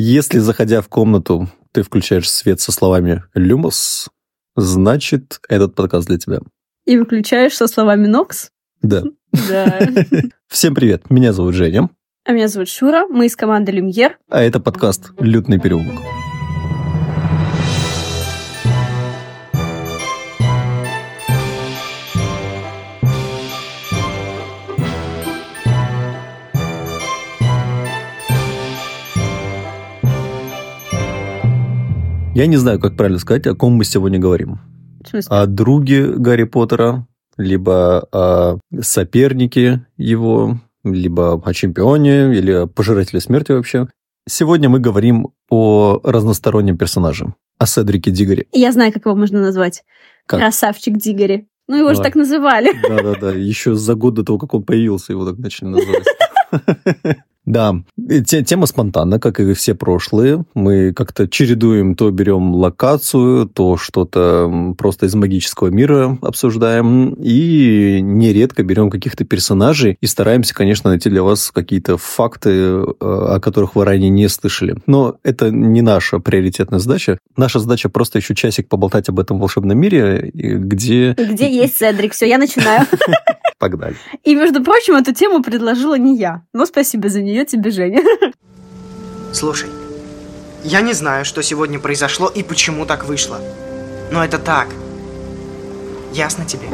Если, заходя в комнату, ты включаешь свет со словами «Люмос», значит, этот подкаст для тебя. И выключаешь со словами «Нокс»? Да. Да. Всем привет, меня зовут Женя. А меня зовут Шура, мы из команды «Люмьер». А это подкаст «Лютный переулок». Я не знаю, как правильно сказать, о ком мы сегодня говорим. О друге Гарри Поттера, либо о сопернике его, либо о чемпионе, или о пожирателе смерти вообще. Сегодня мы говорим о разностороннем персонаже, о Седрике Дигоре. Я знаю, как его можно назвать. Как? Красавчик Дигори. Ну, его же Давай. так называли. Да-да-да, еще за год до того, как он появился, его так начали называть. Да, те- тема спонтанна, как и все прошлые. Мы как-то чередуем, то берем локацию, то что-то просто из магического мира обсуждаем. И нередко берем каких-то персонажей и стараемся, конечно, найти для вас какие-то факты, э, о которых вы ранее не слышали. Но это не наша приоритетная задача. Наша задача просто еще часик поболтать об этом волшебном мире, где... Где есть Седрик? Все, я начинаю. Погнали. И, между прочим, эту тему предложила не я. Но спасибо за нее тебе, Женя. Слушай, я не знаю, что сегодня произошло и почему так вышло. Но это так. Ясно тебе?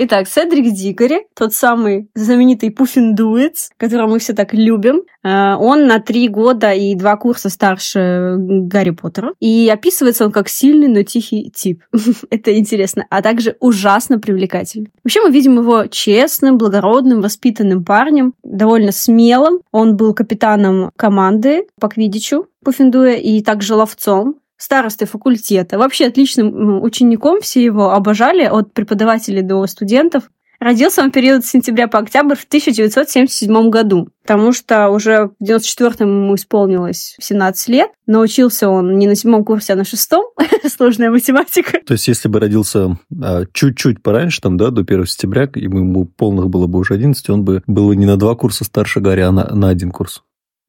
Итак, Седрик Дикари, тот самый знаменитый Пуффиндуец, которого мы все так любим, э, он на три года и два курса старше Гарри Поттера. И описывается он как сильный, но тихий тип. Это интересно. А также ужасно привлекательный. Вообще мы видим его честным, благородным, воспитанным парнем, довольно смелым. Он был капитаном команды по квиддичу Пуффиндуя и также ловцом старостой факультета, вообще отличным учеником, все его обожали, от преподавателей до студентов. Родился он в период с сентября по октябрь в 1977 году, потому что уже в 94-м ему исполнилось 17 лет, но учился он не на седьмом курсе, а на шестом, сложная математика. То есть, если бы родился а, чуть-чуть пораньше, там, да, до 1 сентября, и ему полных было бы уже 11, он бы был не на два курса старше Гарри, а на, на один курс.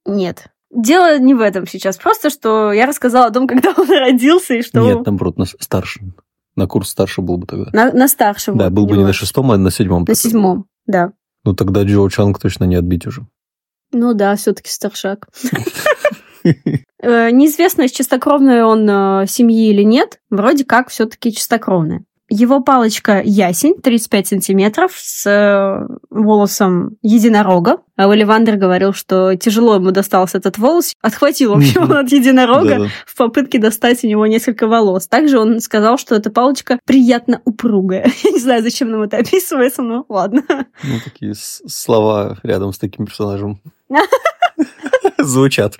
Нет. Дело не в этом сейчас, просто что я рассказала о том, когда он родился и что... Нет, наоборот, на с- старше. На курс старше был бы тогда. На, на старшем. да, был бы не на шестом, а на седьмом. На седьмом, да. Ну, тогда Джо Чанг точно не отбить уже. Ну да, все-таки старшак. Э, Неизвестно, чистокровной он э, семьи или нет. Вроде как все-таки чистокровная. Его палочка ясень, 35 сантиметров, с э, волосом единорога. А Оливандер говорил, что тяжело ему достался этот волос. Отхватил, в общем, он от единорога Да-да. в попытке достать у него несколько волос. Также он сказал, что эта палочка приятно упругая. Я не знаю, зачем нам это описывается, но ладно. Ну, такие слова рядом с таким персонажем звучат.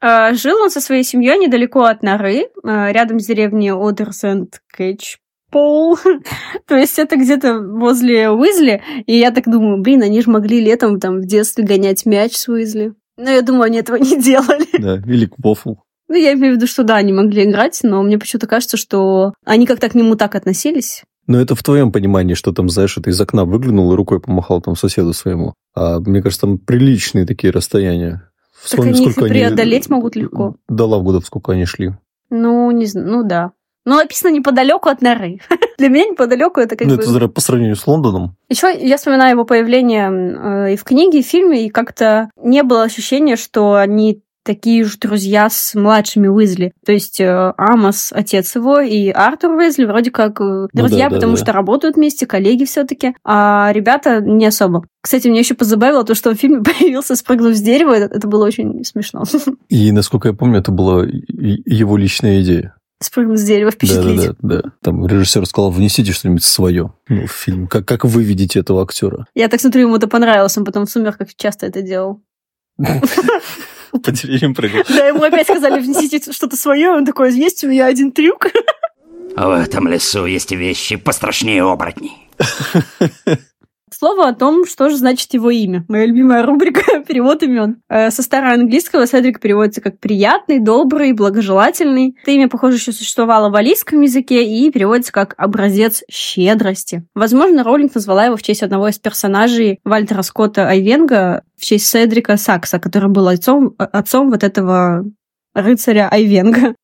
Э, Жил он со своей семьей недалеко от Норы, э, рядом с деревней Одерсенд Кэтч. Пол. То есть это где-то возле Уизли. И я так думаю, блин, они же могли летом там в детстве гонять мяч с Уизли. Но я думаю, они этого не делали. Да, или Квофл. Ну, я имею в виду, что да, они могли играть, но мне почему-то кажется, что они как-то к нему так относились. Но это в твоем понимании, что там, знаешь, это из окна выглянул и рукой помахал там соседу своему. А мне кажется, там приличные такие расстояния. Так они их и преодолеть могут легко. До Лавгудов сколько они шли. Ну, не знаю, ну да. Но написано неподалеку от норы. Для меня неподалеку это как ну, бы... это по сравнению с Лондоном. Еще я вспоминаю его появление э, и в книге, и в фильме, и как-то не было ощущения, что они такие же друзья с младшими Уизли. То есть э, Амос, отец его, и Артур Уизли вроде как э, друзья, да, да, потому да. что работают вместе, коллеги все-таки, а ребята не особо. Кстати, мне еще позабавило то, что он в фильме появился, спрыгнув с дерева. Это, это было очень смешно. И, насколько я помню, это была его личная идея. Спрыгнуть с дерева, Да, впечатлить. да, да, да. Там режиссер сказал, внесите что-нибудь свое ну, в фильм. Как, как вы видите этого актера? Я так смотрю, ему это понравилось, он потом в «Сумерках» часто это делал. По деревьям прыгал. Да, ему опять сказали, внесите что-то свое, он такой, есть у меня один трюк. В этом лесу есть вещи пострашнее оборотней. слово о том, что же значит его имя. Моя любимая рубрика «Перевод имен». Э, со староанглийского Седрик переводится как «приятный», «добрый», «благожелательный». Это имя, похоже, еще существовало в алийском языке и переводится как «образец щедрости». Возможно, Роулинг назвала его в честь одного из персонажей Вальтера Скотта Айвенга, в честь Седрика Сакса, который был отцом, отцом вот этого рыцаря Айвенга.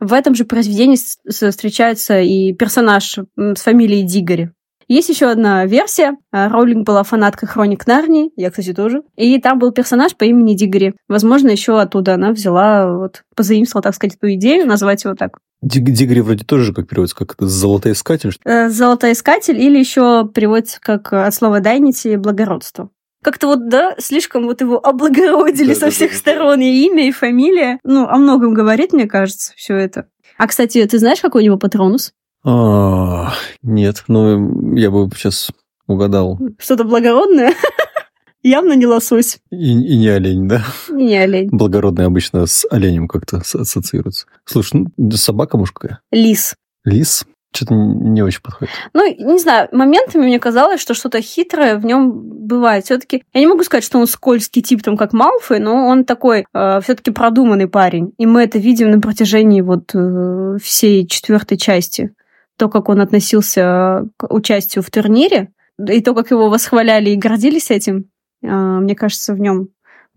В этом же произведении встречается и персонаж с фамилией Дигори. Есть еще одна версия. А, Роулинг была фанаткой Хроник Нарнии, я, кстати, тоже. И там был персонаж по имени Дигори. Возможно, еще оттуда она взяла, вот, позаимствовала, так сказать, эту идею, назвать его так. Дигори вроде тоже как переводится, как это золотоискатель. Э, золотоискатель или еще переводится как от слова дайнити благородство как-то вот, да, слишком вот его облагородили да, со всех да, сторон, да. и имя, и фамилия. Ну, о многом говорит, мне кажется, все это. А, кстати, ты знаешь, какой у него патронус? А, нет, ну, я бы сейчас угадал. Что-то благородное? Явно не лосось. И, и не олень, да? И не олень. Благородный обычно с оленем как-то ассоциируется. Слушай, ну, собака мужская? Лис. Лис? Что-то не очень подходит. Ну, не знаю, моментами мне казалось, что что-то хитрое в нем бывает. Все-таки я не могу сказать, что он скользкий тип, там, как Малфой, но он такой э, все-таки продуманный парень. И мы это видим на протяжении вот э, всей четвертой части. То, как он относился к участию в турнире, и то, как его восхваляли и гордились этим, э, мне кажется, в нем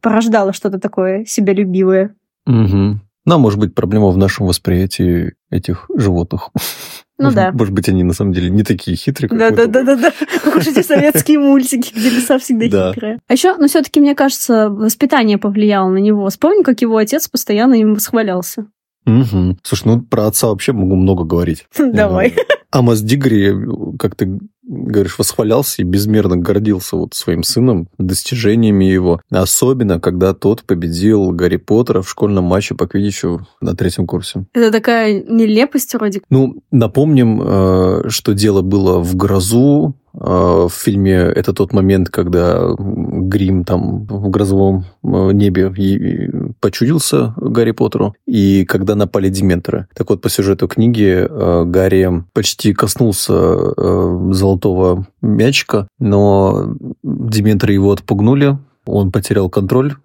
порождало что-то такое себялюбивое. Угу. Ну, может быть, проблема в нашем восприятии этих животных. Ну может, да. Может быть, они на самом деле не такие хитрые, как Да, да, да, да, да. Уж эти советские мультики, где лиса всегда хитрые. А еще, ну, все-таки, мне кажется, воспитание повлияло на него. Вспомни, как его отец постоянно им восхвалялся. Угу. Слушай, ну про отца вообще могу много говорить. Давай. Амос Дигри, как ты говоришь, восхвалялся и безмерно гордился вот своим сыном, достижениями его. Особенно, когда тот победил Гарри Поттера в школьном матче по квиддичу на третьем курсе. Это такая нелепость вроде. Ну, напомним, э, что дело было в грозу, в фильме это тот момент, когда Грим там в грозовом э, небе почудился Гарри Поттеру, и когда напали дементоры. Так вот, по сюжету книги э, Гарри почти коснулся э, золотого мячика, но дементоры его отпугнули, он потерял контроль,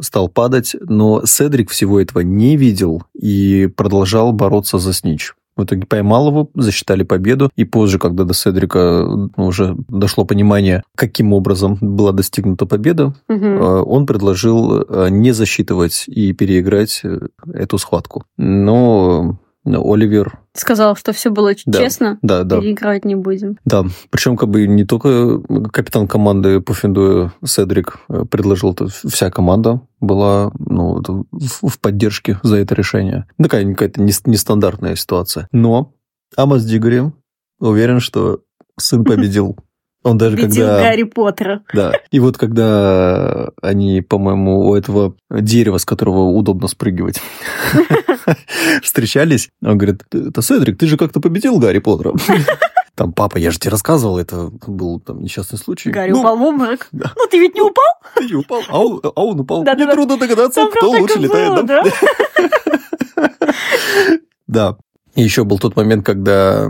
стал падать, но Седрик всего этого не видел и продолжал бороться за Снич. В итоге поймал его, засчитали победу. И позже, когда до Седрика ну, уже дошло понимание, каким образом была достигнута победа, угу. он предложил э, не засчитывать и переиграть э, эту схватку. Но Оливер сказал, что все было да, честно, да, да. переигрывать не будем. Да, причем как бы не только капитан команды Пуффиндуя Седрик э, предложил, это вся команда была ну, в поддержке за это решение. Такая какая-то нестандартная ситуация. Но Амос Дигори уверен, что сын победил. Он даже Победил когда... Гарри Поттера. Да. И вот когда они, по-моему, у этого дерева, с которого удобно спрыгивать, встречались, он говорит, это Седрик, ты же как-то победил Гарри Поттера. Там, папа, я же тебе рассказывал, это был там несчастный случай. Гарри ну, упал в обморок. Да. Ну, ты ведь не упал? Ты не упал, а он, а он упал. Да, Мне да, трудно догадаться, Там кто лучше летает. Да? да. И еще был тот момент, когда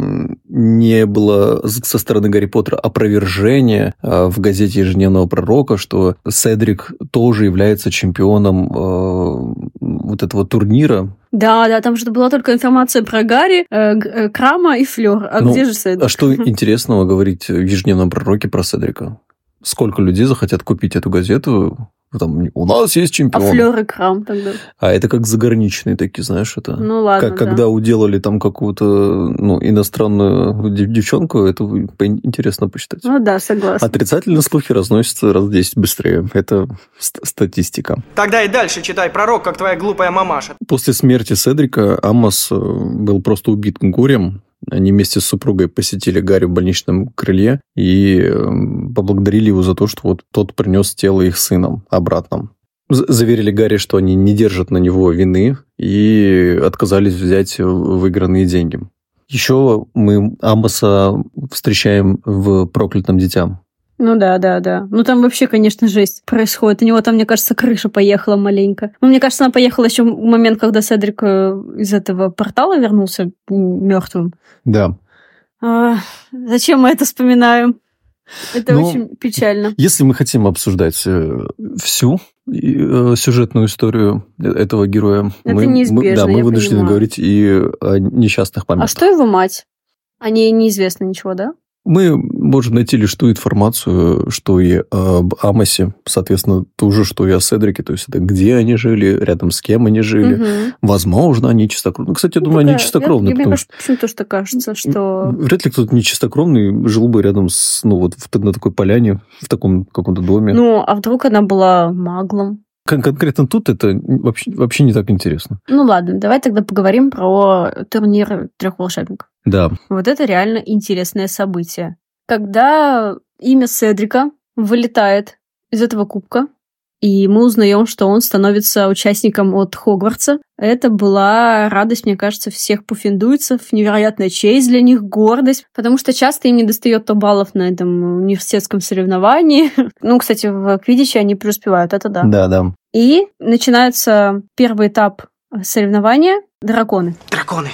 не было со стороны Гарри Поттера опровержения а, в газете «Ежедневного пророка», что Седрик тоже является чемпионом а, вот этого турнира. Да, да, там же была только информация про Гарри, э, э, Крама и Флёр. А ну, где же Седрик? А что интересного говорить в «Ежедневном пророке» про Седрика? Сколько людей захотят купить эту газету, там, у нас есть чемпион. А флёр и крам тогда? А это как заграничные такие, знаешь, это... Ну ладно, как, Когда уделали там какую-то ну, иностранную девчонку, это интересно посчитать. Ну да, согласна. Отрицательно слухи разносятся раз в 10 быстрее. Это статистика. Тогда и дальше читай пророк, как твоя глупая мамаша. После смерти Седрика Амос э, был просто убит горем, они вместе с супругой посетили Гарри в больничном крыле и эм, поблагодарили его за то, что вот тот принес тело их сыном обратно. Заверили Гарри, что они не держат на него вины и отказались взять выигранные деньги. Еще мы Амоса встречаем в «Проклятом дитям». Ну да, да, да. Ну там вообще, конечно, жесть происходит. У него там, мне кажется, крыша поехала маленько. Ну, мне кажется, она поехала еще в момент, когда Седрик э, из этого портала вернулся мертвым. Да. А, зачем мы это вспоминаем? Это Ну, очень печально. Если мы хотим обсуждать э, всю э, сюжетную историю этого героя, Это мы, мы- да, мы вынуждены понимаю. говорить и о несчастных А моментах. что его мать? О ней неизвестно ничего, да? Мы можем найти лишь ту информацию, что и об Амосе, соответственно, ту же, что и о Седрике, то есть это где они жили, рядом с кем они жили. Мгм. Возможно, они чистокровные. Ну, кстати, я Ну, думаю, они такая- чистокровные, я- Мне потому почему-то что кажется, что... Вряд ли кто-то нечистокровный жил бы рядом с, ну, вот на такой поляне, в таком каком-то доме. Ну, а вдруг она была маглом? Кон- конкретно тут это вообще, вообще не так интересно. Ну ладно, давай тогда поговорим про турнир трех волшебников. Да, Вот это реально интересное событие. Когда имя Седрика вылетает из этого кубка, и мы узнаем, что он становится участником от Хогвартса. Это была радость, мне кажется, всех пуффиндуйцев, невероятная честь для них, гордость, потому что часто им не достает то баллов на этом университетском соревновании. Ну, кстати, в Квидиче они преуспевают, это да. да, да. И начинается первый этап соревнования — драконы. Драконы.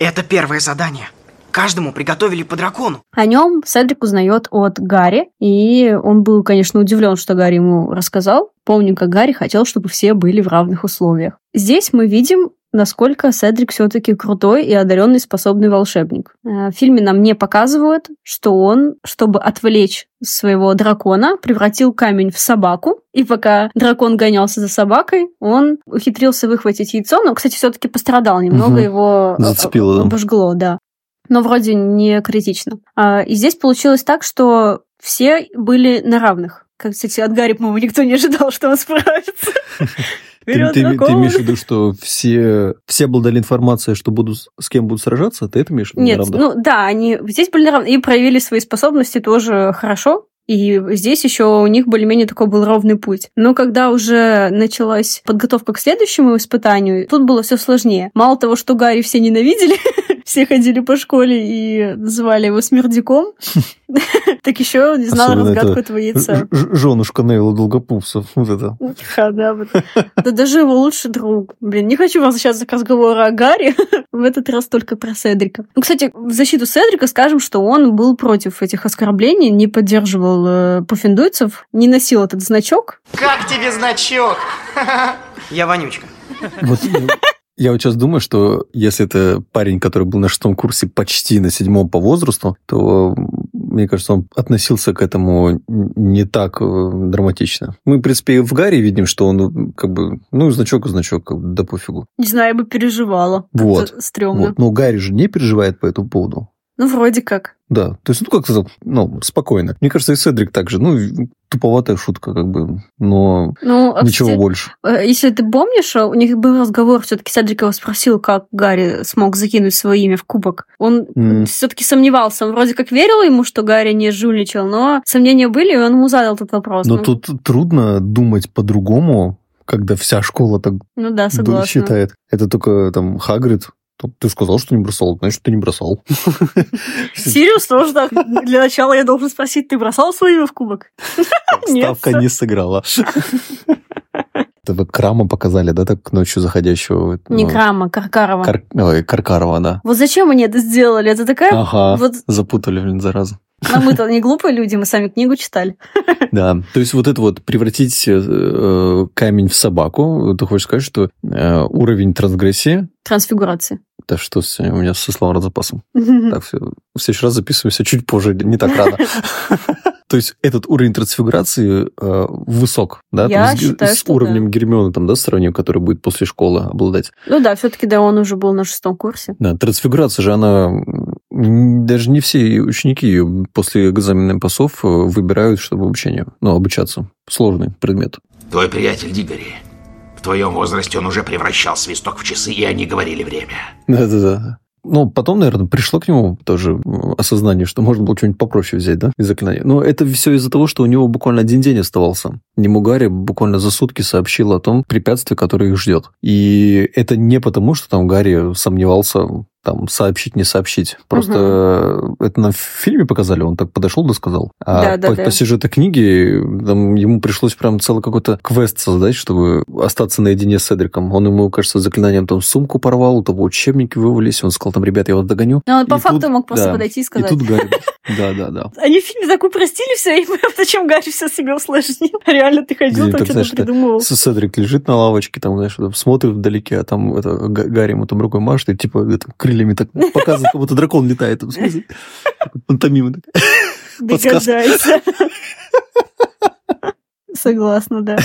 Это первое задание. Каждому приготовили по дракону. О нем Седрик узнает от Гарри, и он был, конечно, удивлен, что Гарри ему рассказал. Помню, как Гарри хотел, чтобы все были в равных условиях. Здесь мы видим, насколько Седрик все-таки крутой и одаренный способный волшебник. Э, В фильме нам не показывают, что он, чтобы отвлечь своего дракона, превратил камень в собаку, и пока дракон гонялся за собакой, он ухитрился выхватить яйцо, но, кстати, все-таки пострадал немного, Мгм. его э, Зацепило, да. обожгло, да но вроде не критично. А, И здесь получилось так, что все были на равных. Как, кстати, от Гарри, по-моему, никто не ожидал, что он справится. Ты, Вперед, ты- ты дракон! имеешь в виду, что все, все обладали информацией, что будут, с- кем будут сражаться? Ты это имеешь в виду? Нет, ну да, они здесь были на равных и проявили свои способности тоже хорошо. И здесь еще у них более-менее такой был ровный путь. Но когда уже началась подготовка к следующему испытанию, тут было все сложнее. Мало того, что Гарри все ненавидели, все ходили по школе и называли его смердяком, так еще не Особенно разгадку это этого яйца. Женушка Невилла Долгопупса. Вот это. Да, вот. Да даже его лучший друг. Блин, не хочу возвращаться к разговору о Гарри. В этот раз только про Седрика. Ну, кстати, в защиту Седрика скажем, что он был против этих оскорблений, не поддерживал э, пуффиндуйцев, не носил этот значок. Как тебе значок? Я вонючка. Вот, ну, я вот сейчас думаю, что если это парень, который был на шестом курсе почти на седьмом по возрасту, то, мне кажется, он относился к этому не так э, драматично. Мы, в принципе, и в Гарри видим, что он ну, как бы, ну, значок и значок, как бы, да пофигу. Не знаю, я бы переживала. Вот, Это стрёмно. Вот. Но Гарри же не переживает по этому поводу. Ну, вроде как. Да, то есть, ну, как-то, ну, спокойно. Мне кажется, и Седрик также, ну, туповатая шутка, как бы, но Ну, а, ничего кстати, больше. э, Если ты помнишь, у них был разговор, все-таки Седрик его спросил, как Гарри смог закинуть свое имя в кубок. Он М. все-таки сомневался. Он вроде как верил ему, что Гарри не жульничал, но сомнения были, и он ему задал этот вопрос. Но Ну, тут трудно думать по-другому, когда вся школа так ну да, согласна. считает. Это только там Хагрид. «Ну, Ты сказал, что не бросал, значит, ты не бросал. Сириус тоже так. Для начала я должен спросить, ты бросал свое имя в кубок? Ставка не сыграла. Это вы Крама показали, да, так ночью заходящего? Не ну, Крама, Каркарова. Кар- ой, Каркарова, да. Вот зачем они это сделали? Это такая... Ага, Вот запутали, блин, зараза. а мы-то не глупые люди, мы сами книгу читали. Да, то есть вот это вот превратить э, камень в собаку, ты хочешь сказать, что э, уровень трансгрессии, Трансфигурация. да что у меня со словом запасом. Так, все, в следующий раз записываемся чуть позже, не так рано. То есть этот уровень трансфигурации э, высок, да? Я Там с, считаю, с что уровнем да. Гермионы, там, да, сравним, который будет после школы обладать. Ну да, все-таки да, он уже был на шестом курсе. Да, трансфигурация же, она... Даже не все ученики ее после экзаменных пасов э, выбирают, чтобы обучение, ну, обучаться. Сложный предмет. Твой приятель Дигори. В твоем возрасте он уже превращал свисток в часы, и они говорили время. Да-да-да. Ну, потом, наверное, пришло к нему тоже осознание, что можно было что-нибудь попроще взять, да, из заклинания. Но это все из-за того, что у него буквально один день оставался. Нему Гарри буквально за сутки сообщил о том препятствии, которое их ждет. И это не потому, что там Гарри сомневался там сообщить, не сообщить. Просто угу. это на фильме показали, он так подошел да сказал. А да, да, по, да. по сюжету книги там, ему пришлось прям целый какой-то квест создать, чтобы остаться наедине с Седриком. Он ему, кажется, заклинанием там сумку порвал, у того учебники вывалились, он сказал, там, ребят, я вас догоню. Но он по факту тут, мог просто да, подойти и сказать. И тут Гарри. Да, да, да. Они в фильме так упростили все, и зачем Гарри все себе усложнил? Реально, ты ходил, там что-то придумывал. Седрик лежит на лавочке, там, знаешь, смотрит вдалеке, а там это, Гарри ему там рукой машет, и типа это, крыльями так показывает, как будто дракон летает. В смысле, пантомима. Догадайся. Согласна, да.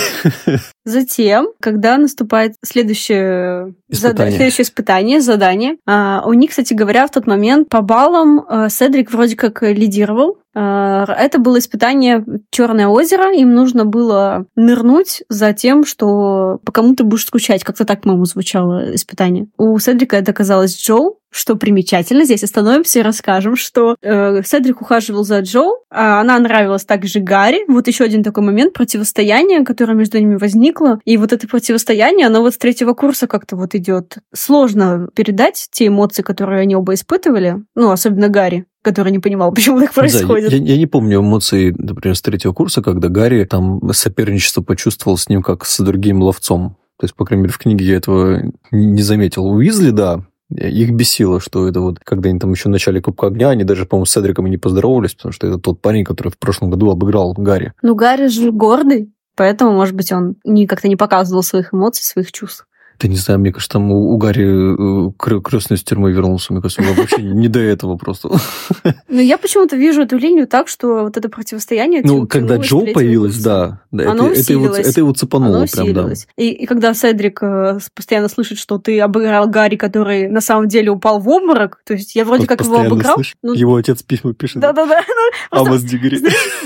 Затем, когда наступает следующее испытание, зада... следующее испытание задание, а, у них, кстати говоря, в тот момент по баллам а, Седрик вроде как лидировал, а, это было испытание Черное озеро. Им нужно было нырнуть за тем, что по кому ты будешь скучать. Как-то так, по-моему, звучало испытание. У Седрика это оказалось Джоу, что примечательно, здесь остановимся и расскажем, что э, Седрик ухаживал за Джоу, а она нравилась также Гарри. Вот еще один такой момент противостояния, которое между ними возникло. И вот это противостояние, оно вот с третьего курса как-то вот идет. Сложно передать те эмоции, которые они оба испытывали, ну, особенно Гарри который не понимал, почему так происходит. Да, я, я не помню эмоций, например, с третьего курса, когда Гарри там соперничество почувствовал с ним как с другим ловцом. То есть, по крайней мере, в книге я этого не заметил. У Уизли, да, их бесило, что это вот, когда они там еще в начале Кубка Огня, они даже, по-моему, с Седриком и не поздоровались, потому что это тот парень, который в прошлом году обыграл Гарри. Ну, Гарри же гордый, поэтому, может быть, он не, как-то не показывал своих эмоций, своих чувств. Да не знаю, мне кажется, там у, у Гарри э, крестный из тюрьмы вернулся. Мне кажется, вообще не до этого просто. Ну, я почему-то вижу эту линию так, что вот это противостояние... Ну, когда Джо появилась, да. оно это, его, это его цепануло прям, да. И, и когда Седрик э, постоянно слышит, что ты обыграл Гарри, который на самом деле упал в обморок, то есть я вроде как его обыграл... Ну, его отец письма пишет. Да-да-да. Ну, Амос Дигри.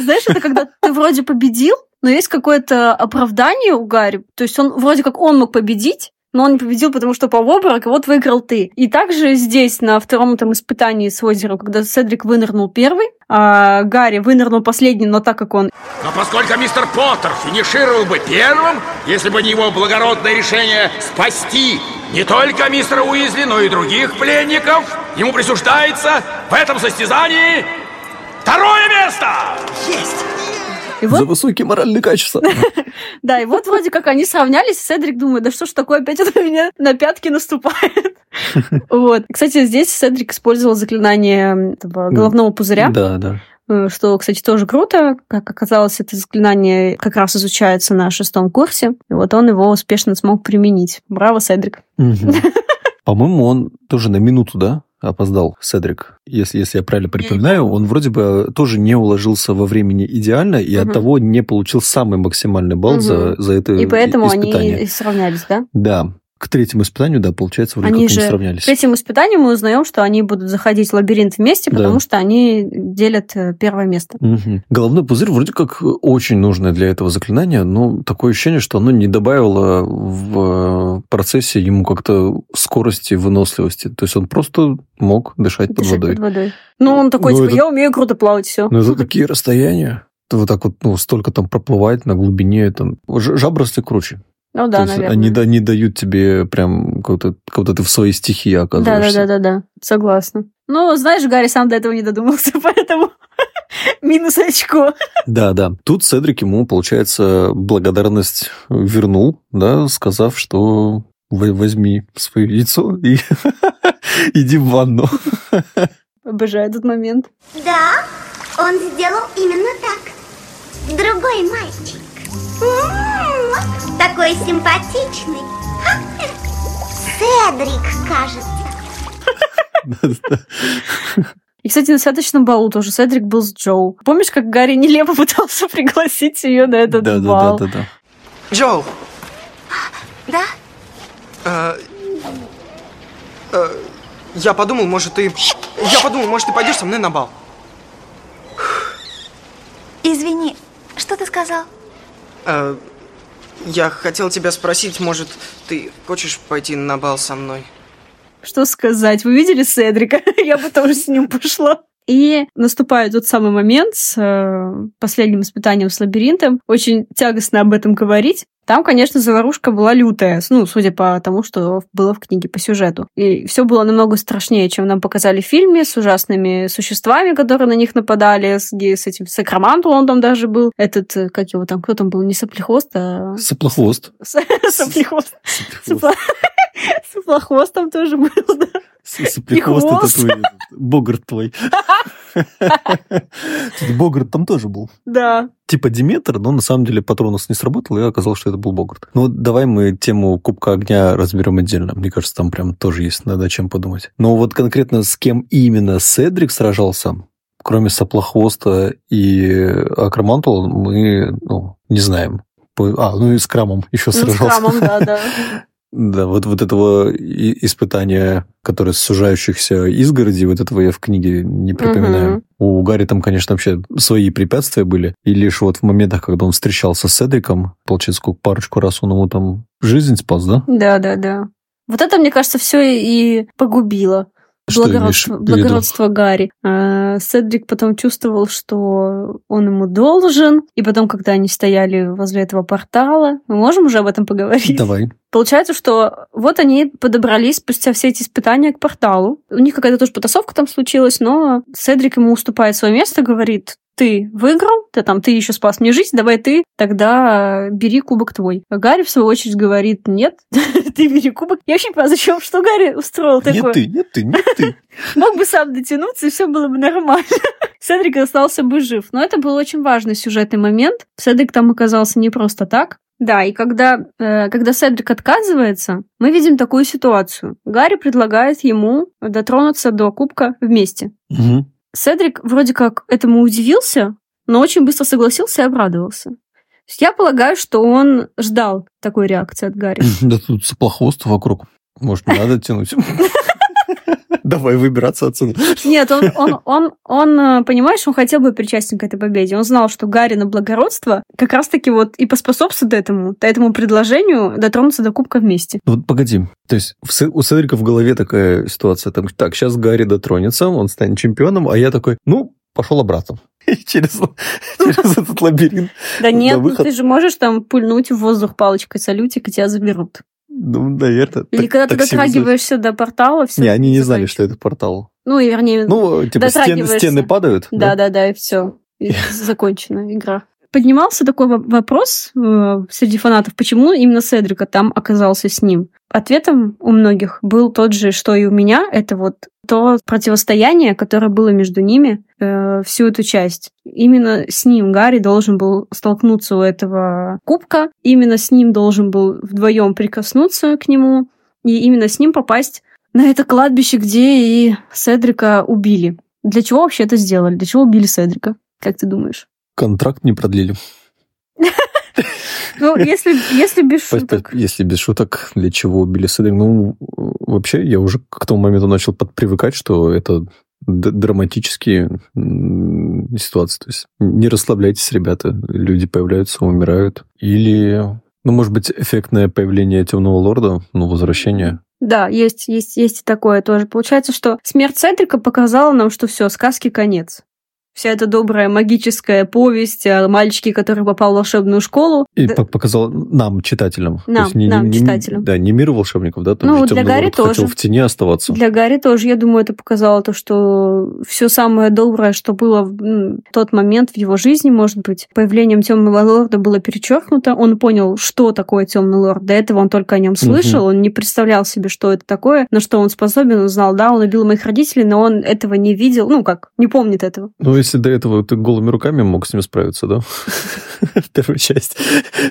Знаешь, это когда ты вроде победил, но есть какое-то оправдание у Гарри. То есть он вроде как он мог победить, но он не победил, потому что упал в обморок, и вот выиграл ты. И также здесь, на втором этом испытании с озером, когда Седрик вынырнул первый, а Гарри вынырнул последним, но так как он... Но поскольку мистер Поттер финишировал бы первым, если бы не его благородное решение спасти не только мистера Уизли, но и других пленников, ему присуждается в этом состязании второе место! Есть! И вот... За высокие моральные качества. Да, и вот вроде как они сравнялись, Седрик думает, да что ж такое, опять это меня на пятки наступает. Вот. Кстати, здесь Седрик использовал заклинание головного пузыря. Да, да э, что, кстати, тоже круто. Как оказалось, это заклинание как раз изучается на шестом курсе. И вот он его успешно смог применить. Браво, Седрик. По-моему, он тоже на минуту, да? Опоздал Седрик, если, если я правильно припоминаю, он вроде бы тоже не уложился во времени идеально и угу. от того не получил самый максимальный балл угу. за, за это И поэтому испытание. они сравнялись, да? Да к третьему испытанию, да, получается, вроде они как же... не сравнялись. К третьему испытанию мы узнаем, что они будут заходить в лабиринт вместе, потому да. что они делят э, первое место. Угу. Головной пузырь вроде как очень нужное для этого заклинания, но такое ощущение, что оно не добавило в процессе ему как-то скорости, выносливости. То есть он просто мог дышать, дышать под водой. Под водой. Ну, он такой, ну, типа, это... я умею круто плавать, все. Ну, это такие расстояния вот так вот, ну, столько там проплывает на глубине, там, жабрости круче. Ну да, То наверное. Они, они дают тебе прям как-то, как ты в своей стихии оказываешься. Да-да-да-да, согласна. Ну, знаешь, Гарри сам до этого не додумался, поэтому минус очко. Да, да. Тут Седрик ему, получается, благодарность вернул, да, сказав, что возьми свое яйцо и иди в ванну. Обожаю этот момент. Да, он сделал именно так. Другой мальчик. Такой симпатичный. Седрик, кажется. И, кстати, на святочном балу тоже Седрик был с Джоу. Помнишь, как Гарри нелепо пытался пригласить ее на этот да, бал? Да, да, да, да. Джоу! Да? Э, э, я подумал, может, ты... Я подумал, может, ты пойдешь со мной на бал. Извини, что ты сказал? Э, я хотел тебя спросить, может, ты хочешь пойти на бал со мной? Что сказать? Вы видели Седрика? Я бы тоже с ним пошла. И наступает тот самый момент с э, последним испытанием с лабиринтом. Очень тягостно об этом говорить, Там, конечно, заварушка была лютая, ну, судя по тому, что было в книге по сюжету. И все было намного страшнее, чем нам показали в фильме, с ужасными существами, которые на них нападали, с, с этим Сакраманту он там даже был. Этот, э, как его там, кто там был, не соплехвост, а... Соплохвост. Соплехвост. Соплохвост там тоже был, да. Соплехвост это твой, Богарт твой. Богарт там тоже был. Да. Типа Диметр, но на самом деле Патронус не сработал, и оказалось, что это был Богарт. Ну, давай мы тему Кубка Огня разберем отдельно. Мне кажется, там прям тоже есть надо о чем подумать. Но вот конкретно с кем именно Седрик сражался, кроме Соплохвоста и Акромантула, мы ну, не знаем. А, ну и с Крамом еще Ну, с сражался. Крамом, да, да. Да, вот, вот этого испытания, которое с сужающихся изгородей, вот этого я в книге не припоминаю. Мгм. У Гарри там, конечно, вообще свои препятствия были. И лишь вот в моментах, когда он встречался с Седриком, получается, сколько, парочку раз он ему там жизнь спас, да? Да, да, да. Вот это, мне кажется, все и погубило. Что Благородство, благородство Гарри. А, Седрик потом чувствовал, что он ему должен, и потом, когда они стояли возле этого портала, мы можем уже об этом поговорить? Давай. Получается, что вот они подобрались спустя все эти испытания к порталу. У них какая-то тоже потасовка там случилась, но Седрик ему уступает свое место, говорит, ты выиграл, ты там, ты еще спас мне жизнь, давай ты, тогда бери кубок твой. Гарри, в свою очередь, говорит, нет, ты бери кубок. Я вообще не понимаю, зачем, что Гарри устроил такое? Нет ты, нет ты, нет ты. Мог бы сам дотянуться, и все было бы нормально. Седрик остался бы жив. Но это был очень важный сюжетный момент. Седрик там оказался не просто так. Да, и когда, э, когда Седрик отказывается, мы видим такую ситуацию. Гарри предлагает ему дотронуться до кубка вместе. Мгм. Седрик вроде как этому удивился, но очень быстро согласился и обрадовался. Я полагаю, что он ждал такой реакции от Гарри. Да тут соплохвост вокруг. Может, не надо тянуть? Давай выбираться отсюда. Нет, он, он, он, он, э, понимаешь, он хотел быть причастен к этой победе. Он знал, что Гарри на благородство как раз-таки вот и поспособствует этому, этому предложению дотронуться до кубка вместе. Ну Вот погоди, то есть у Седрика в голове такая ситуация, там, так, сейчас Гарри дотронется, он станет чемпионом, а я такой, ну, пошел обратно. И через, через этот лабиринт. Да нет, ну ты же можешь там пульнуть в воздух палочкой салютик, и тебя заберут. Ну, наверное. Или так- когда ты дотрагиваешься до портала, все. Не, они не знали, что это портал. Ну, и вернее, Ну, типа, стен- стены падают. Да, да, да, и все. Закончена игра. Поднимался такой во- вопрос э, среди фанатов, почему именно Седрика там оказался с ним. Ответом у многих был тот же, что и у меня. Это вот то противостояние, которое было между ними э, всю эту часть. Именно с ним Гарри должен был столкнуться у этого кубка. Именно с ним должен был вдвоем прикоснуться к нему. И именно с ним попасть на это кладбище, где и Седрика убили. Для чего вообще это сделали? Для чего убили Седрика? Как ты думаешь? Контракт не продлили. Ну, если, если без шуток. Если без шуток, для чего убили Седрика? Ну, вообще, я уже к тому моменту начал подпривыкать, что это драматические ситуации. То есть не расслабляйтесь, ребята. Люди появляются, умирают. Или, ну, может быть, эффектное появление Темного Лорда, ну, возвращение. Да, есть, есть, есть и такое тоже. Получается, что смерть Седрика показала нам, что все, сказки конец. Вся эта добрая магическая повесть о мальчике, который попал в волшебную школу. И Да- по- показал нам, читателям. То Нам, есть не- нам, не- читателям. Да, не миру волшебников, да? Там Ну, для Гарри Лорд хотел тоже. в тени оставаться. Для Гарри тоже, я думаю, это показало то, что все самое доброе, что было в тот момент в его жизни, может быть, появлением темного лорда было перечеркнуто. Он понял, что такое темный лорд. До этого он только о нем слышал, он не представлял себе, что это такое, на что он способен. Он знал, да, он убил моих родителей, но он этого не видел, ну как, не помнит этого. Ну, если до этого ты голыми руками мог с ним справиться, да? В первую часть.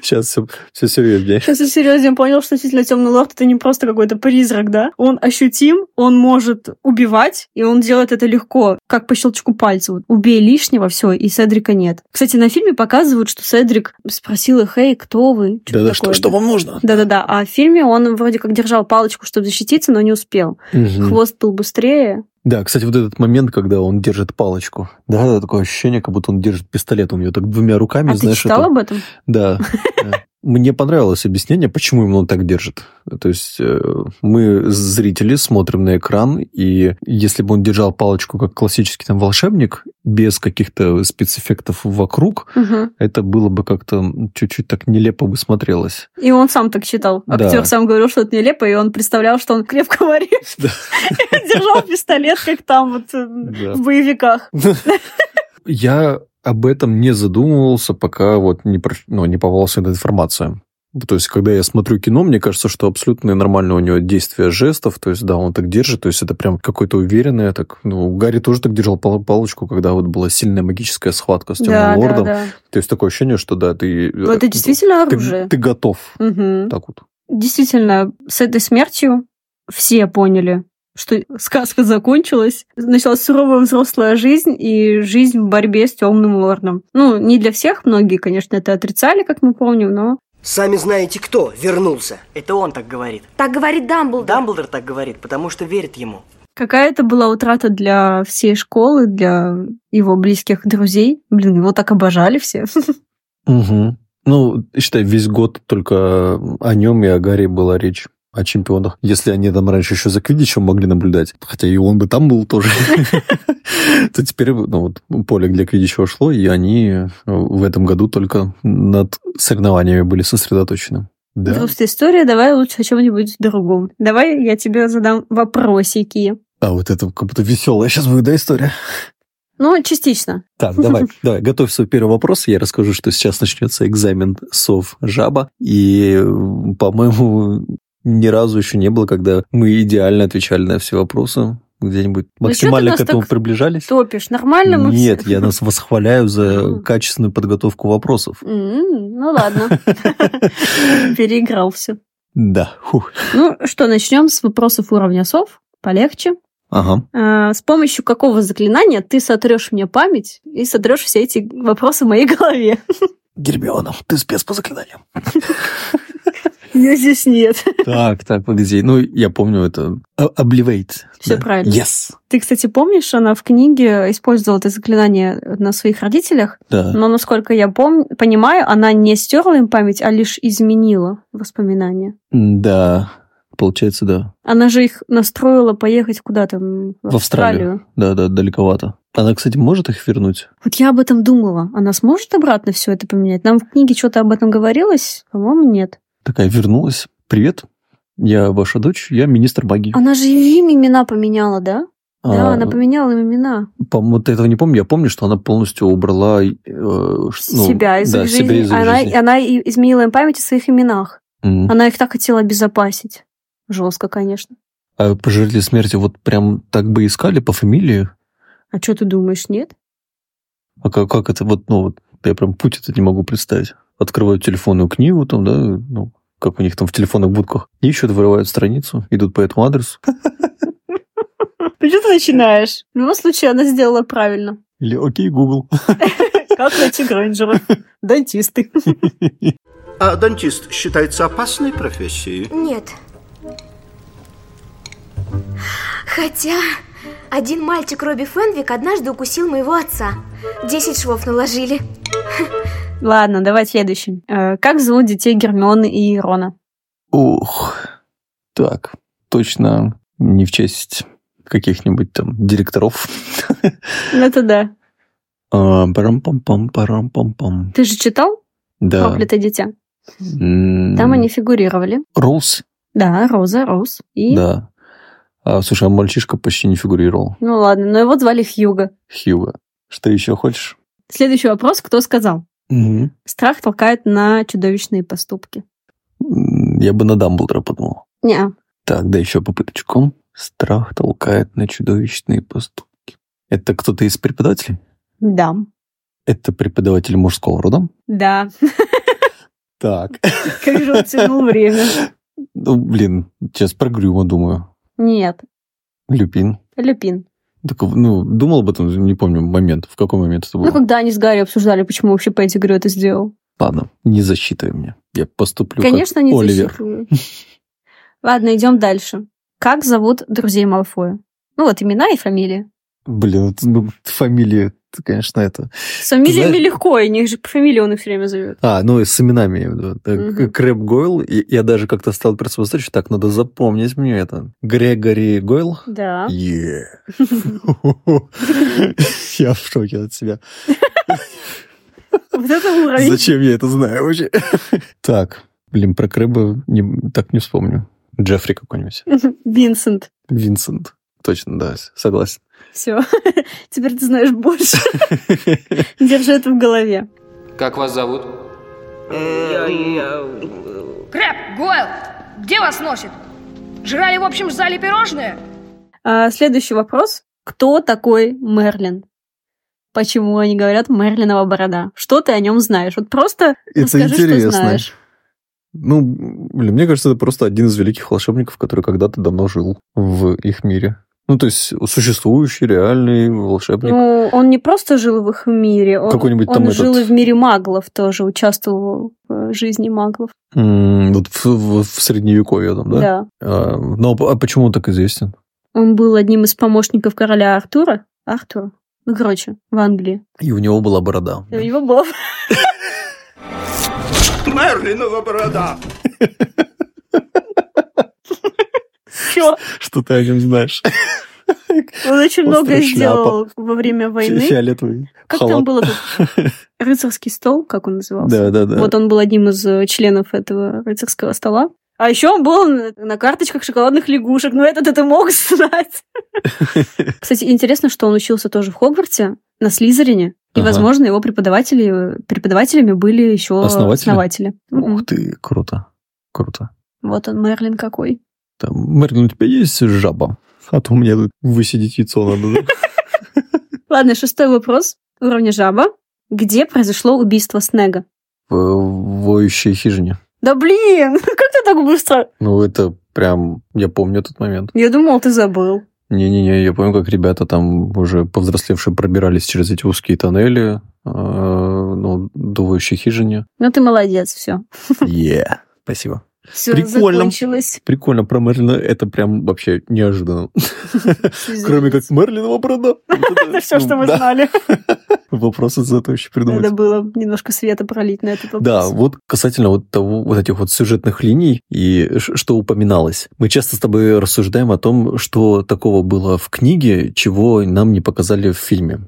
Сейчас все, все серьезнее. Сейчас я серьезно понял, что действительно темный лорд это не просто какой-то призрак, да? Он ощутим, он может убивать, и он делает это легко, как по щелчку пальца. Вот, убей лишнего, все, и Седрика нет. Кстати, на фильме показывают, что Седрик спросил их, эй, кто вы? Что-то Да-да, что, такое, что да. вам нужно? Да-да-да. А в фильме он вроде как держал палочку, чтобы защититься, но не успел. Мгм. Хвост был быстрее. Да, кстати, вот этот момент, когда он держит палочку. Да, такое ощущение, как будто он держит пистолет. Он ее так двумя руками, А ты знаешь, читал это- об этом? Да. да. Мне понравилось объяснение, почему именно он так держит. То есть э, мы, зрители, смотрим на экран, и если бы он держал палочку как классический там волшебник, без каких-то спецэффектов вокруг, Мгм. это было бы как-то чуть-чуть так нелепо бы смотрелось. И он сам так считал. Да. Актер сам говорил, что это нелепо, и он представлял, что он крепко варит. Да. Держал пистолет, как там вот э, Да. в боевиках. Я об этом не задумывался, пока вот не, ну, не попалась эта информация. То есть, когда я смотрю кино, мне кажется, что абсолютно нормально у него действие жестов, то есть, да, он так держит, то есть, это прям какое-то уверенное, так, ну, Гарри тоже так держал пал- палочку, когда вот была сильная магическая схватка с темным Да, да, лордом. да. То есть, такое ощущение, что, да, ты... Ну, Это действительно ты, оружие. ты готов. Мгм. Так вот. Действительно, с этой смертью все поняли, что сказка закончилась. Началась суровая взрослая жизнь и жизнь в борьбе с темным лордом. Ну, не для всех, многие, конечно, это отрицали, как мы помним, но Сами знаете, кто вернулся. Это он так говорит. Так говорит Дамблдор. Дамблдор так говорит, потому что верит ему. какая это была утрата для всей школы, для его близких друзей. Блин, его так обожали все. Угу. Ну, считай, весь год только о нем и о Гарри была речь. О чемпионах. Если они там раньше еще за Квиддичем могли наблюдать, хотя и он бы там был тоже, то теперь ну, вот, поле для Квиддича ушло, и они в этом году только над соревнованиями были сосредоточены. Да. Грустная история, давай лучше о чем-нибудь другом. Давай я тебе задам вопросики. А вот это как будто веселая сейчас будет, да, история? Ну, частично. Так, давай, давай, готовь свой первый вопрос. Я расскажу, что сейчас начнется экзамен сов жаба. И, м, по-моему, ни разу еще не было, когда мы идеально отвечали на все вопросы. Где-нибудь Ну, максимально к этому приближались. Топишь. Нормально мы Нет, все? я нас восхваляю за качественную подготовку вопросов. Ну ладно. Переиграл все. Да. Ну что, начнем с вопросов уровня сов. Полегче. Ага. А, С помощью какого заклинания ты сотрешь мне память и сотрешь все эти вопросы в моей голове? Гермиона, ты спец по заклинаниям. Я здесь нет. Так, так, погоди. Ну, я помню это. Обливейт. Всё Да. правильно. Yes. Ты, кстати, помнишь, она в книге использовала это заклинание на своих родителях, Да. но, насколько я пом- понимаю, она не стерла им память, а лишь изменила воспоминания. Да. Получается, да. Она же их настроила поехать куда-то в, В Австралию. Да, да, далековато. Она, кстати, может их вернуть? Вот я об этом думала. Она сможет обратно все это поменять? Нам в книге что-то об этом говорилось? По-моему, нет. Такая вернулась. Привет. Я ваша дочь, я министр магии. Она же им имена поменяла, да? Да, А, она поменяла им имена. по-моему, вот этого не помню. Я помню, что она полностью убрала э, ну, себя из да, их себя жизни. из их она, жизни. она изменила им память о своих именах. М. Она их так хотела обезопасить. Жестко, конечно. А пожиратель смерти вот прям так бы искали по фамилии? А что ты думаешь, нет? А как, как это вот, ну, вот, я прям путь это не могу представить. Открывают телефонную книгу там, да, ну, как у них там в телефонных будках, ищут, вырывают страницу, идут по этому адресу. Почему ты начинаешь? В любом случае, она сделала правильно. Или окей, Google. Как найти Грейнджера? Дантисты. А дантист считается опасной профессией? Нет. Хотя один мальчик Робби Фенвик однажды укусил моего отца. Десять швов наложили. Ладно, давай следующий. Э, Как зовут детей Гермионы и Рона? Ух, так, точно не в честь каких-нибудь там директоров. Ну, Это да. А, Парам-пам-пам, парам-пам-пам. Ты же читал Да. «Проклятое дитя»? Там они фигурировали. Роуз, Да, Роза, Роуз. И... да. А, слушай, а мальчишка почти не фигурировал. Ну ладно, но его звали Хьюго. Хьюго. Что еще хочешь? Следующий вопрос. Кто сказал? Страх толкает на чудовищные поступки. Я бы на Дамблдора подумал. Не, Так, да еще попыточку. Страх толкает на чудовищные поступки. Это кто-то из преподавателей? да. Это преподаватель мужского рода? Да. Так. Как же он тянул время. Ну, блин, сейчас про Грюма думаю. Нет, Люпин. Люпин. Так, ну, думал об этом, не помню момент. В какой момент это было? Ну, когда они с Гарри обсуждали, почему вообще Петтигрю это сделал. Ладно, не засчитывай мне. Я поступлю Конечно, как не Оливер. засчитываю. Ладно, идем дальше. Как зовут друзей Малфоя? Ну вот имена и фамилия. Блин, ну, фамилия, конечно, это... С фамилиями знаешь- легко, и них же по фамилии он их все время зовет. А, ну, и с именами. я в виду. Это Мгм. Крэб Гойл. И я даже как-то стал представлять, что так, надо запомнить мне это. Грегори Гойл. Да. Yeah. Я в шоке от себя. Вот это уровень. Зачем я это знаю вообще? Так, блин, про Крэба так не вспомню. Джеффри какой-нибудь. Винсент. Винсент. Точно, да, согласен. Все. Теперь ты знаешь больше. Держи это в голове. Как вас зовут? Крэп, Гойл, где вас носит? Жрали в общем зале пирожные? А, следующий вопрос. Кто такой Мерлин? Почему они говорят Мерлинова борода? Что ты о нем знаешь? Вот просто Это расскажи, что интересно. знаешь. Ну, блин, мне кажется, это просто один из великих волшебников, который когда-то давно жил в их мире. Ну, то есть существующий, реальный волшебник. Ну, он не просто жил в их мире, он, Какой-нибудь он там жил этот- и в мире маглов тоже, участвовал в жизни маглов. М, Вот в, в- в средневековье там, да? Да. А, ну, а почему он так известен? Он был одним из помощников короля Артура. Артур. Ну, короче, в Англии. И у него была борода. И У него было... Мерлинова борода. Чё? Что ты о нем знаешь? Он очень шляпа. сделал во время войны. Фиолетовый Как там было? Рыцарский стол, как он назывался? Да, да, да. Вот он был одним из э, членов этого рыцарского стола. А еще он был на- карточках шоколадных лягушек. Ну, это ты мог знать. Кстати, интересно, что он учился тоже в Хогвартсе, на Слизерине. И, Ага. возможно, его преподаватели, преподавателями были еще Основатели? основатели. Ух ты, круто. Круто. Вот он, Мерлин какой. Там, Мерлин, у тебя есть жаба? А то мне тут высидеть яйцо надо? Ладно, шестой вопрос. Уровня жаба. Где произошло убийство Снега? В воющей хижине. Да блин, как ты так быстро? Ну, это прям... Я помню этот момент. Я думал, ты забыл. Не-не-не, я помню, как ребята там уже повзрослевшие пробирались через эти узкие тоннели, э, ну, до воющей хижине. Ну, ты молодец, все. Е, спасибо. Все Прикольно. закончилось. Прикольно про Мерлина, это прям вообще неожиданно. Кроме как Мерлинова борода. Это все, что мы знали. Вопрос из этого еще придумать. Надо было немножко света пролить на этот вопрос. Да, вот касательно вот того, вот этих вот сюжетных линий и что упоминалось. Мы часто с тобой рассуждаем о том, что такого было в книге, чего нам не показали в фильме.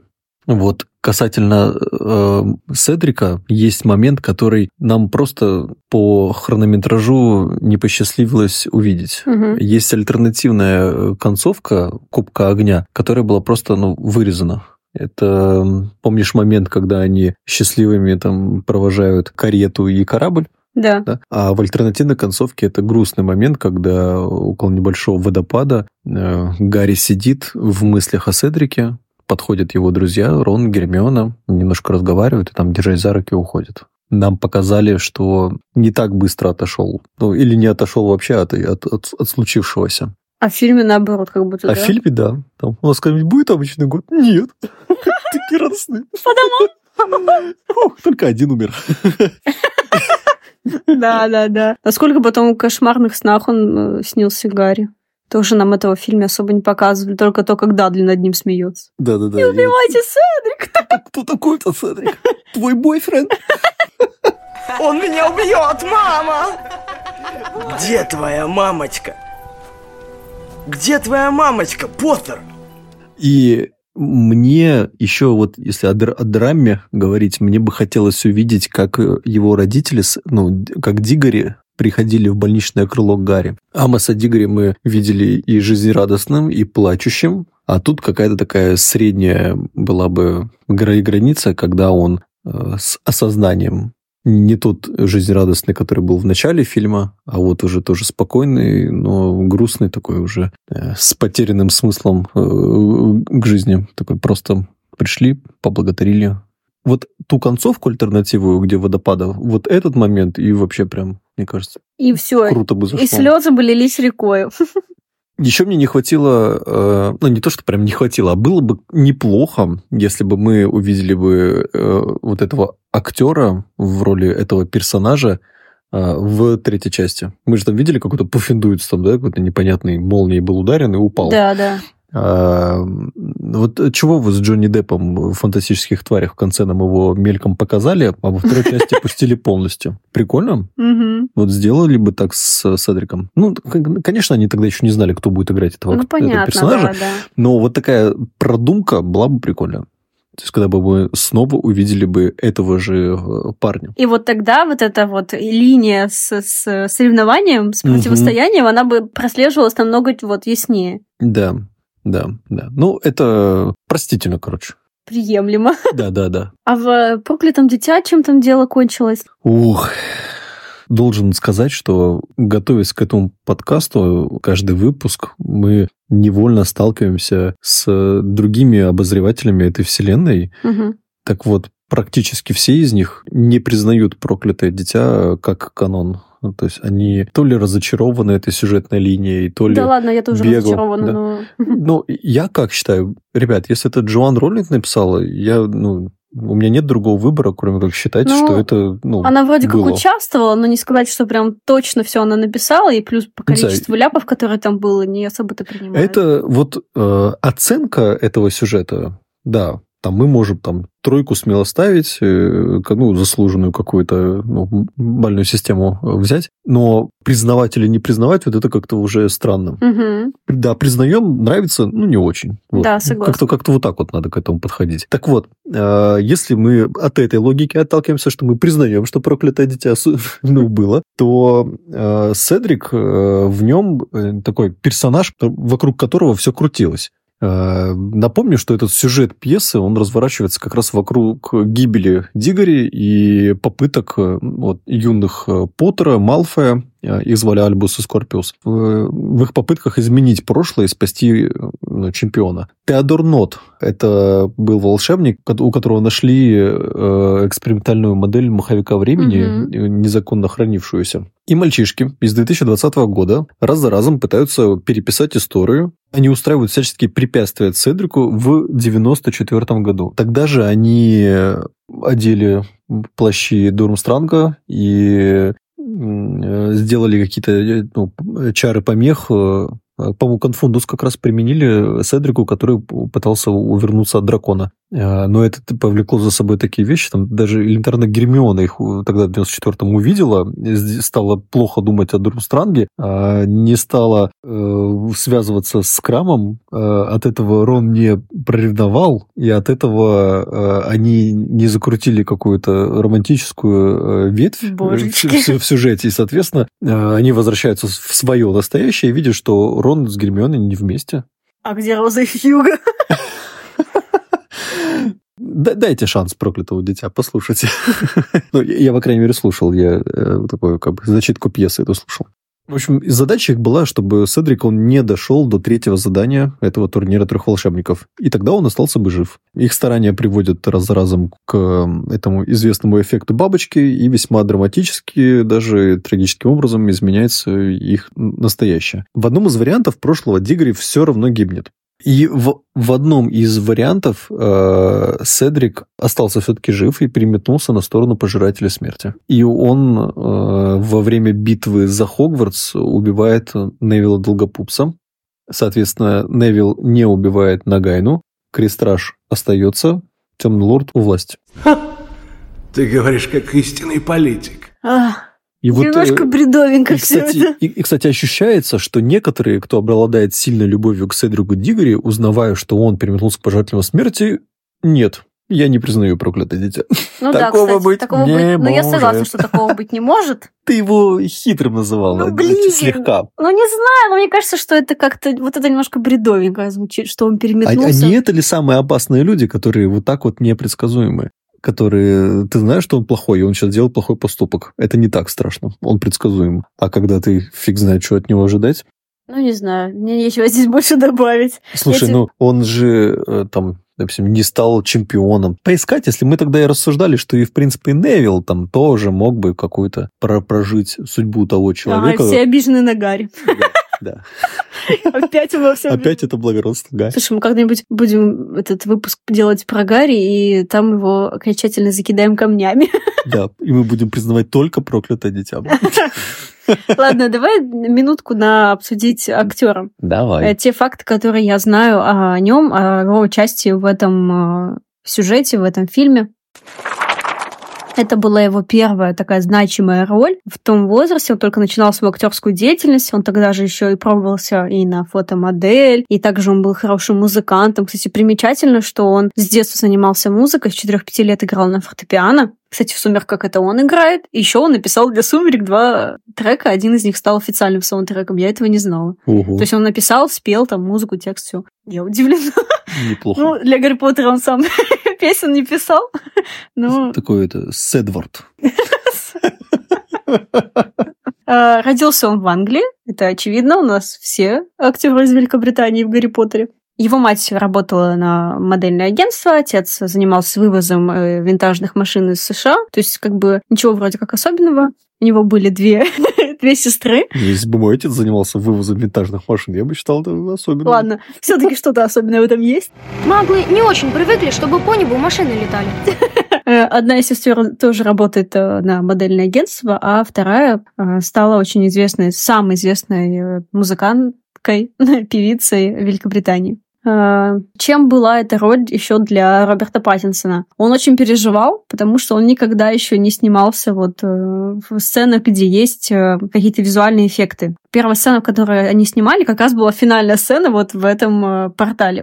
Вот касательно э, Седрика есть момент, который нам просто по хронометражу не посчастливилось увидеть. Мгм. Есть альтернативная э, концовка Кубка огня, которая была просто ну, вырезана. Это, помнишь момент, когда они счастливыми там провожают карету и корабль? Да. Да? А в альтернативной концовке это грустный момент, когда около небольшого водопада э, Гарри сидит в мыслях о Седрике, подходят его друзья, Рон, Гермиона, немножко разговаривают и там, держась за руки, уходят. Нам показали, что не так быстро отошел. Ну, или не отошел вообще от, от, от- от случившегося. А в фильме наоборот, как будто, А да? в фильме, да. Там, у нас когда-нибудь будет обычный год? Нет. Такие радостные. Ух, Только один умер. Да, да, да. Насколько потом в кошмарных снах он э, снился Гарри? Тоже нам этого в фильме особо не показывали, только то, как Дадли над ним смеется. Да-да-да. Не убивайте Седрик! Кто такой-то, Седрик? Твой бойфренд? Он меня убьет, мама! Где твоя мамочка? Где твоя мамочка, Поттер? И мне еще вот, если о, др- о драме говорить, мне бы хотелось увидеть, как его родители, ну, как Дигори приходили в больничное крыло Гарри. Амоса Дигори мы видели и жизнерадостным, и плачущим, а тут какая-то такая средняя была бы гра- граница, когда он э, с осознанием не тот жизнерадостный, который был в начале фильма, а вот уже тоже спокойный, но грустный такой уже, э, с потерянным смыслом э, к жизни. Такой просто пришли, поблагодарили. Вот ту концовку альтернативную, где водопада, вот этот момент и вообще прям, мне кажется, И все. круто бы зашло. И слезы бы лились рекой. Еще мне не хватило, э, ну не то, что прям не хватило, а было бы неплохо, если бы мы увидели бы э, вот этого актера в роли этого персонажа э, в третьей части. Мы же там видели какой-то Пуффиндуйц там, да, какой-то непонятный молнией был ударен и упал. Да, да. А, вот чего вы с Джонни Деппом в «Фантастических тварях» в конце нам его мельком показали, а во второй части пустили полностью? Прикольно? Вот сделали бы так с Седриком. Ну, конечно, они тогда еще не знали, кто будет играть этого, Ну, персонажа, но вот такая продумка была бы прикольная. То есть, когда бы мы снова увидели бы этого же э, парня. И вот тогда вот эта вот линия с, с соревнованием, с противостоянием, она бы прослеживалась намного вот яснее. Да, да, да. Ну, это простительно, короче. Приемлемо. Да, да, да. А в «Проклятом дитя» чем там дело кончилось? Ух, должен сказать, что готовясь к этому подкасту, каждый выпуск мы невольно сталкиваемся с другими обозревателями этой вселенной. Мгм. Так вот, практически все из них не признают проклятое дитя как канон. Ну, то есть они то ли разочарованы этой сюжетной линией, то ли... Да ладно, я тоже бегал, разочарована, да. но... Ну, я как считаю, ребят, если это Джоан Роллинг написала, я, ну, у меня нет другого выбора, кроме как считать, Ну, что это, ну, Она вроде было. как участвовала, но не сказать, что прям точно все она написала, и плюс по количеству ляпов, которые там было, не особо-то принимают. Это вот э, оценка этого сюжета, да, там мы можем там тройку смело ставить, э, ну, заслуженную какую-то ну, бальную систему э, взять, но признавать или не признавать, вот это как-то уже странно. Мгм. Да, признаем, нравится, ну, не очень. Вот. Да, согласна. Как-то, как-то вот так вот надо к этому подходить. Так вот, э, если мы от этой логики отталкиваемся, что мы признаем, что проклятое дитя ну, было, то Седрик, в нем такой персонаж, вокруг которого все крутилось. Э, Напомню, что этот сюжет пьесы, он разворачивается как раз вокруг гибели Дигори и попыток э, вот, юных э, Поттера, Малфоя, их звали Альбус и Скорпиус, в, в их попытках изменить прошлое и спасти э, ну, чемпиона. Теодор Нот – это был волшебник, у которого нашли э, экспериментальную модель маховика времени, э, незаконно хранившуюся. И мальчишки из 2020 года раз за разом пытаются переписать историю. Они устраивают всяческие препятствия Седрику в 94 году. Тогда же они одели плащи Дурмстранга и э, сделали какие-то э, ну, чары помех. Э, По-моему, Конфундус как раз применили Седрику, который пытался увернуться от дракона. Э, Но это повлекло за собой такие вещи. Там даже элементарно Гермиона их э, тогда в 94-м увидела, э, стала плохо думать о Дурмстранге, а не стала э, связываться с Крамом. Э, От этого Рон не проревновал, и от этого э, они не закрутили какую-то романтическую э, ветвь э, в, в- в сюжете. И, соответственно, э, они возвращаются в свое настоящее и видят, что Рон с Гермионой не вместе. А где Роза и Хьюго? Да- Дайте шанс проклятого дитя, послушайте. Ну, я, я, по крайней мере, слушал. Я э, такую, как бы, зачитку пьесы эту слушал. В общем, задача их была, чтобы Седрик, он не дошел до третьего задания этого турнира трех волшебников. И тогда он остался бы жив. Их старания приводят раз за разом к этому известному эффекту бабочки, и весьма драматически, даже трагическим образом изменяется их настоящее. В одном из вариантов прошлого Дигри все равно гибнет. И в, в одном из вариантов э, Седрик остался все-таки жив и переметнулся на сторону пожирателя смерти. И он э, во время битвы за Хогвартс убивает Невилла Долгопупса. Соответственно, Невил не убивает Нагайну, Крестраж остается, Темный Лорд у власти. Ты говоришь, как истинный политик. А, И вот, Немножко э, бредовенько и, все кстати, это. и, и, кстати, ощущается, что некоторые, кто обладает сильной любовью к Седрику Дигори, узнавая, что он переметнулся к пожирателям смерти, нет, я не признаю проклятое дитя. Ну такого да, кстати, быть такого не быть. Ну, я согласна, может. что такого быть не может. Ты его хитрым называла, Ну, блин. слегка. Ну, не знаю, но мне кажется, что это как-то... Вот это немножко бредовенько звучит, что он А, переметнулся. а не это ли самые опасные люди, которые вот так вот непредсказуемы? Которые, ты знаешь, что он плохой, и он сейчас делает плохой поступок. Это не так страшно, он предсказуем. А когда ты фиг знает, что от него ожидать, Ну, не знаю, мне нечего здесь больше добавить. Слушай, Я ну он же э, там, допустим, не стал чемпионом. Поискать, если мы тогда и рассуждали, что и, в принципе, Невил там тоже мог бы какую-то про- прожить судьбу того Ага, человека. все обижены на Гарри. Да. Опять мы во всем Опять это благородство, Гарри. Слушай, мы когда-нибудь будем этот выпуск делать про Гарри, и там его окончательно закидаем камнями. Да, и мы будем признавать только проклятое дитя. Ладно, давай минутку на обсудить актера. Давай. Те факты, которые я знаю о нем, о его участии в этом э, сюжете, в этом фильме. Это была его первая такая значимая роль. В том возрасте он только начинал свою актерскую деятельность. Он тогда же еще и пробовался и на фотомодель, и также он был хорошим музыкантом. Кстати, примечательно, что он с детства занимался музыкой, с 4-5 лет играл на фортепиано. Кстати, в «Сумерках» это он играет. Еще он написал для «Сумерек» два трека. Один из них стал официальным саундтреком. Я этого не знала. Ого. То есть он написал, спел там музыку, текст, все. Я удивлена. Неплохо. Ну, для Гарри Поттера он сам песен не писал. Ну, Такой это Седвард. а, родился он в Англии. Это очевидно. У нас все актеры из Великобритании в Гарри Поттере. Его мать работала на модельное агентство, отец занимался вывозом э, винтажных машин из США. То есть, как бы, ничего вроде как особенного. У него были две, две сестры. Если бы мой отец занимался вывозом винтажных машин, я бы считал это особенно. Ладно, все-таки что-то особенное в этом есть. Маглы не очень привыкли, чтобы по небу машины летали. Э, Одна из сестер тоже работает э, на модельное агентство, а вторая э, стала очень известной, самой известной музыканткой, певицей Великобритании. Э, Чем была эта роль еще для Роберта Паттинсона? Он очень переживал, потому что он никогда еще не снимался вот э, в сценах, где есть э, какие-то визуальные эффекты. Первая сцена, в которой они снимали, как раз была финальная сцена вот в этом портале,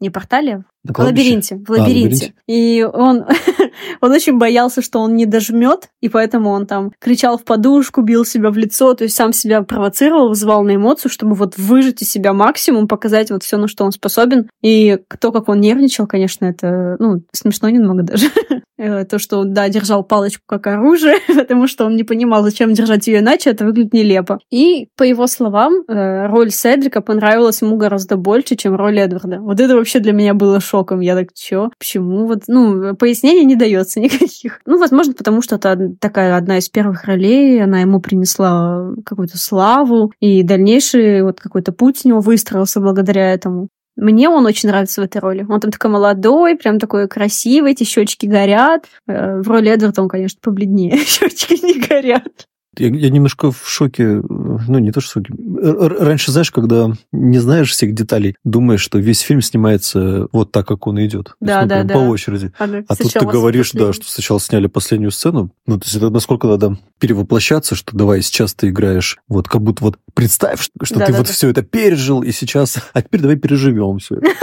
не портале, На в лабиринте. В А, в лабиринте. лабиринте. И он, он очень боялся, что он не дожмет, и поэтому он там кричал в подушку, бил себя в лицо, то есть сам себя провоцировал, вызывал на эмоцию, чтобы вот выжать из себя максимум, показать вот все, на что он способен. И то, как он нервничал, конечно, это, ну, смешно немного даже. Э, То, что он, да, держал палочку как оружие, потому что он не понимал, зачем держать ее иначе, это выглядит нелепо. И, по его словам, э, роль Седрика понравилась ему гораздо больше, чем роль Эдварда. Вот это вообще для меня было шоком. Я так, чё? Почему? Вот, ну, пояснений не дается никаких. Ну, возможно, потому что это такая одна из первых ролей, она ему принесла какую-то славу, и дальнейший вот какой-то путь у него выстроился благодаря этому. Мне он очень нравится в этой роли. Он там такой молодой, прям такой красивый, эти щечки горят. Э, В роли Эдварда он, конечно, побледнее. Щечки не горят. Я, я немножко в шоке, ну не то что в шоке. Раньше, знаешь, когда не знаешь всех деталей, думаешь, что весь фильм снимается вот так, как он идет. То есть, Да, ну, да, да. По очереди. Она А тут ты говоришь, да, последняя. что сначала сняли последнюю сцену. Ну, то есть это насколько надо перевоплощаться, что давай сейчас ты играешь, вот как будто вот представь, что, что ты Да-да-да. вот все это пережил, и сейчас, а теперь давай переживем все это.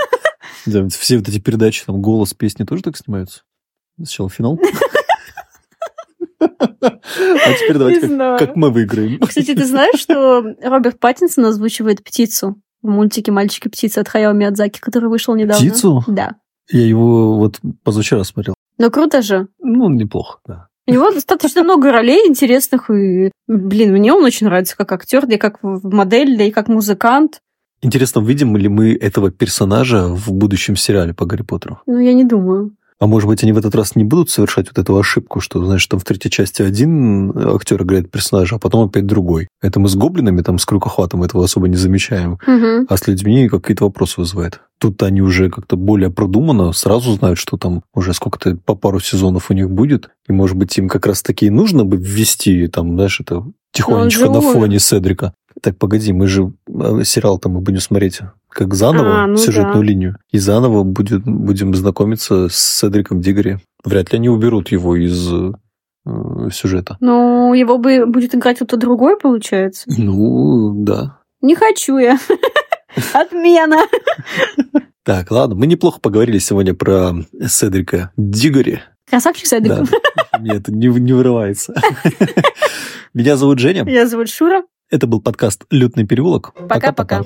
Да, все вот эти передачи, там, голос, песни тоже так снимаются? Сначала финал. А теперь давайте как- как мы выиграем. Кстати, ты знаешь, что Роберт Паттинсон озвучивает птицу в мультике «Мальчики птицы» от Хаяо Миядзаки, который вышел недавно? Птицу? Да. Я его вот позавчера смотрел. Но круто же. Ну, неплохо, да. У него достаточно много ролей интересных, и, блин, мне он очень нравится как актер, да и как модель, да и как музыкант. Интересно, увидим ли мы этого персонажа в будущем сериале по Гарри Поттеру? Ну, я не думаю. А может быть, они в этот раз не будут совершать вот эту ошибку, что, знаешь, там в третьей части один актер играет персонажа, а потом опять другой. Это мы с гоблинами, там, с крюкохватом этого особо не замечаем. Мгм. А с людьми какие-то вопросы вызывает. Тут они уже как-то более продуманно сразу знают, что там уже сколько-то по пару сезонов у них будет. И, может быть, им как раз-таки и нужно бы ввести, там, знаешь, это тихонечко же на фоне Седрика. Так, погоди, мы же э, сериал-то мы будем смотреть как заново А, ну сюжетную да. линию. И заново будет, будем знакомиться с Седриком Дигори. Вряд ли они уберут его из э, сюжета. Ну, его бы будет играть кто-то другой, получается. Ну, да. Не хочу я. Отмена. Так, ладно, мы неплохо поговорили сегодня про Седрика Дигори. Красавчик Седрик. Да. Нет, не, не вырывается. Меня зовут Женя. Меня зовут Шура. Это был подкаст «Лютный переулок». Пока-пока.